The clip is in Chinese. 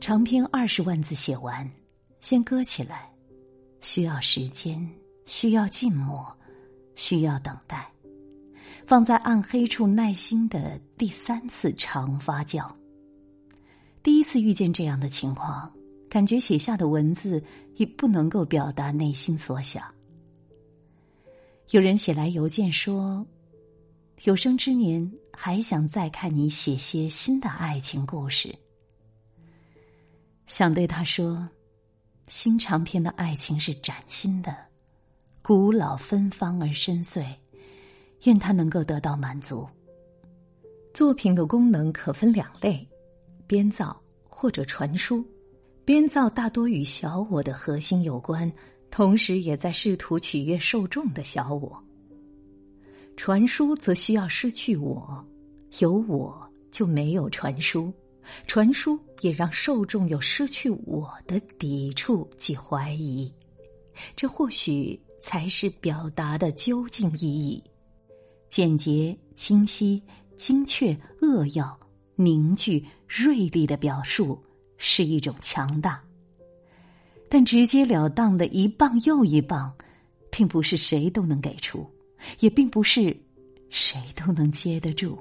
长篇二十万字写完，先搁起来，需要时间，需要静默，需要等待，放在暗黑处耐心的第三次长发酵。第一次遇见这样的情况，感觉写下的文字已不能够表达内心所想。有人写来邮件说：“有生之年还想再看你写些新的爱情故事。”想对他说：“新长篇的爱情是崭新的，古老芬芳而深邃，愿他能够得到满足。”作品的功能可分两类。编造或者传输，编造大多与小我的核心有关，同时也在试图取悦受众的小我。传输则需要失去我，有我就没有传输，传输也让受众有失去我的抵触及怀疑，这或许才是表达的究竟意义：简洁、清晰、精确、扼要。凝聚锐利的表述是一种强大，但直截了当的一棒又一棒，并不是谁都能给出，也并不是谁都能接得住。